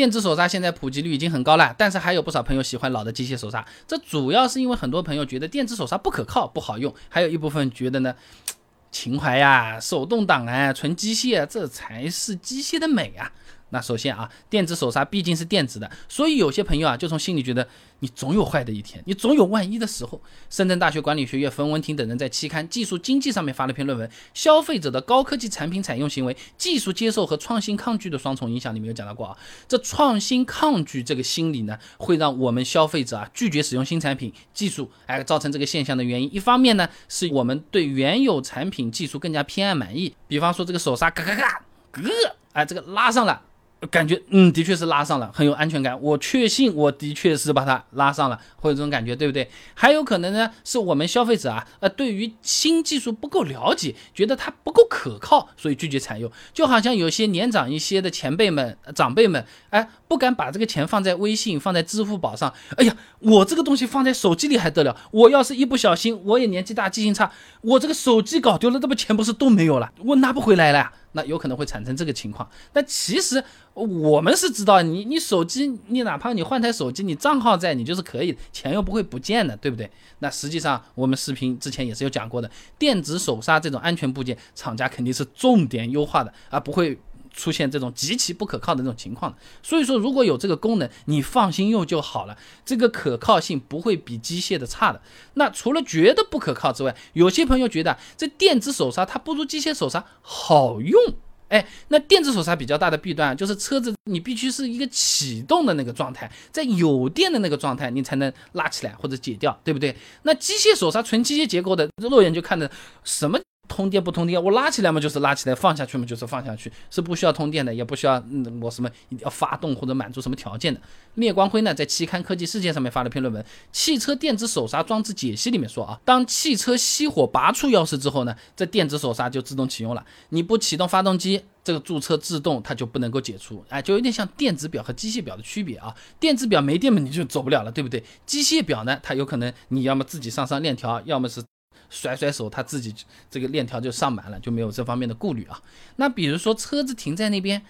电子手刹现在普及率已经很高了，但是还有不少朋友喜欢老的机械手刹，这主要是因为很多朋友觉得电子手刹不可靠、不好用，还有一部分觉得呢，情怀呀、手动挡啊、纯机械，这才是机械的美啊。那首先啊，电子手刹毕竟是电子的，所以有些朋友啊，就从心里觉得你总有坏的一天，你总有万一的时候。深圳大学管理学院冯文婷等人在期刊《技术经济》上面发了篇论文，《消费者的高科技产品采用行为、技术接受和创新抗拒的双重影响》里面有讲到过啊，这创新抗拒这个心理呢，会让我们消费者啊拒绝使用新产品技术，哎，造成这个现象的原因，一方面呢，是我们对原有产品技术更加偏爱满意，比方说这个手刹嘎嘎嘎，咯，哎，这个拉上了。感觉嗯，的确是拉上了，很有安全感。我确信我的确是把它拉上了，会有这种感觉，对不对？还有可能呢，是我们消费者啊，呃，对于新技术不够了解，觉得它不够可靠，所以拒绝采用。就好像有些年长一些的前辈们、长辈们，哎，不敢把这个钱放在微信、放在支付宝上。哎呀，我这个东西放在手机里还得了？我要是一不小心，我也年纪大，记性差，我这个手机搞丢了，这不钱不是都没有了？我拿不回来了。那有可能会产生这个情况，但其实我们是知道，你你手机，你哪怕你换台手机，你账号在，你就是可以，钱又不会不见的，对不对？那实际上我们视频之前也是有讲过的，电子手刹这种安全部件，厂家肯定是重点优化的，而不会。出现这种极其不可靠的这种情况，所以说如果有这个功能，你放心用就好了。这个可靠性不会比机械的差的。那除了觉得不可靠之外，有些朋友觉得这电子手刹它不如机械手刹好用。哎，那电子手刹比较大的弊端就是车子你必须是一个启动的那个状态，在有电的那个状态你才能拉起来或者解掉，对不对？那机械手刹纯机械结构的，肉眼就看着什么？通电不通电，我拉起来嘛就是拉起来，放下去嘛就是放下去，是不需要通电的，也不需要嗯我什么一定要发动或者满足什么条件的。聂光辉呢在期刊《科技世界》上面发了篇论文《汽车电子手刹装置解析》里面说啊，当汽车熄火拔出钥匙之后呢，这电子手刹就自动启用了，你不启动发动机，这个驻车自动它就不能够解除，哎，就有点像电子表和机械表的区别啊。电子表没电嘛你就走不了了，对不对？机械表呢，它有可能你要么自己上上链条，要么是。甩甩手，他自己这个链条就上满了，就没有这方面的顾虑啊。那比如说车子停在那边，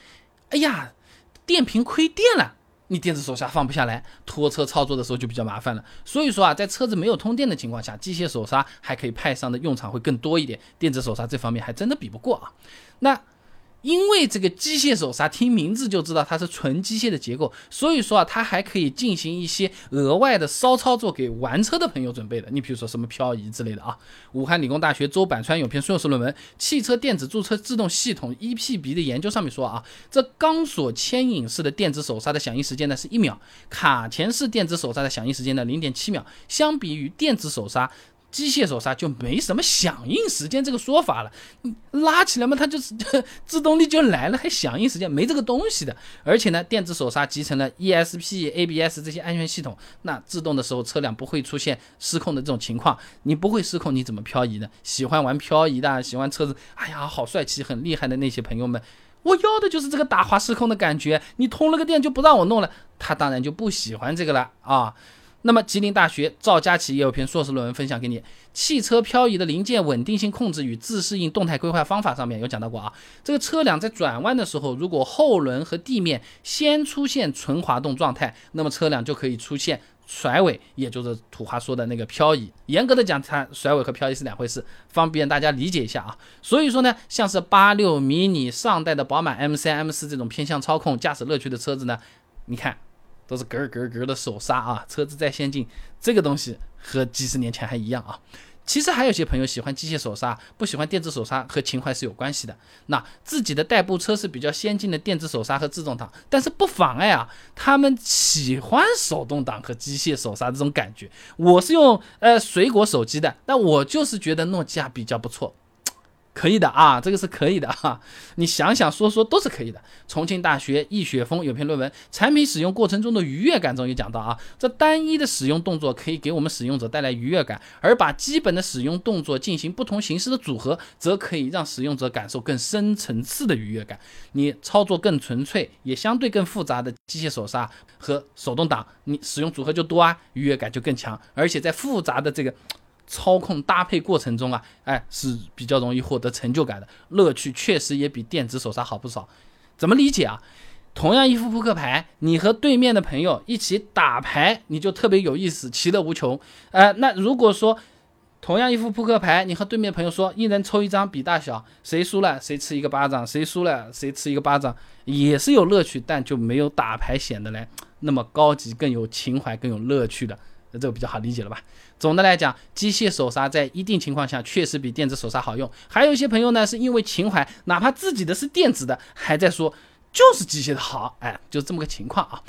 哎呀，电瓶亏电了，你电子手刹放不下来，拖车操作的时候就比较麻烦了。所以说啊，在车子没有通电的情况下，机械手刹还可以派上的用场会更多一点，电子手刹这方面还真的比不过啊。那。因为这个机械手刹，听名字就知道它是纯机械的结构，所以说啊，它还可以进行一些额外的骚操作给玩车的朋友准备的。你比如说什么漂移之类的啊。武汉理工大学周板川有篇硕士论文《汽车电子驻车自动系统 EPB 的研究》，上面说啊，这钢索牵引式的电子手刹的响应时间呢是一秒，卡钳式电子手刹的响应时间呢零点七秒。相比于电子手刹。机械手刹就没什么响应时间这个说法了，拉起来嘛，它就是 制动力就来了，还响应时间没这个东西的。而且呢，电子手刹集成了 ESP、ABS 这些安全系统，那制动的时候车辆不会出现失控的这种情况。你不会失控，你怎么漂移呢？喜欢玩漂移的，喜欢车子，哎呀，好帅气，很厉害的那些朋友们，我要的就是这个打滑失控的感觉。你通了个电就不让我弄了，他当然就不喜欢这个了啊。那么，吉林大学赵佳琪也有篇硕士论文分享给你，《汽车漂移的零件稳定性控制与自适应动态规划方法》上面有讲到过啊。这个车辆在转弯的时候，如果后轮和地面先出现纯滑动状态，那么车辆就可以出现甩尾，也就是土话说的那个漂移。严格的讲，它甩尾和漂移是两回事，方便大家理解一下啊。所以说呢，像是八六、迷你、上代的宝马 M3、M4 这种偏向操控、驾驶乐趣的车子呢，你看。都是咯咯咯的手刹啊，车子再先进，这个东西和几十年前还一样啊。其实还有些朋友喜欢机械手刹，不喜欢电子手刹，和情怀是有关系的。那自己的代步车是比较先进的电子手刹和自动挡，但是不妨碍啊，他们喜欢手动挡和机械手刹这种感觉。我是用呃水果手机的，但我就是觉得诺基亚比较不错。可以的啊，这个是可以的哈。你想想说说都是可以的。重庆大学易雪峰有篇论文《产品使用过程中的愉悦感》中也讲到啊，这单一的使用动作可以给我们使用者带来愉悦感，而把基本的使用动作进行不同形式的组合，则可以让使用者感受更深层次的愉悦感。你操作更纯粹也相对更复杂的机械手刹和手动挡，你使用组合就多啊，愉悦感就更强，而且在复杂的这个。操控搭配过程中啊，哎是比较容易获得成就感的，乐趣确实也比电子手刹好不少。怎么理解啊？同样一副扑克牌，你和对面的朋友一起打牌，你就特别有意思，其乐无穷。呃，那如果说同样一副扑克牌，你和对面朋友说一人抽一张比大小，谁输了谁吃一个巴掌，谁输了谁吃一个巴掌，也是有乐趣，但就没有打牌显得来那么高级，更有情怀，更有乐趣的。那这个比较好理解了吧？总的来讲，机械手刹在一定情况下确实比电子手刹好用。还有一些朋友呢，是因为情怀，哪怕自己的是电子的，还在说就是机械的好。哎，就这么个情况啊。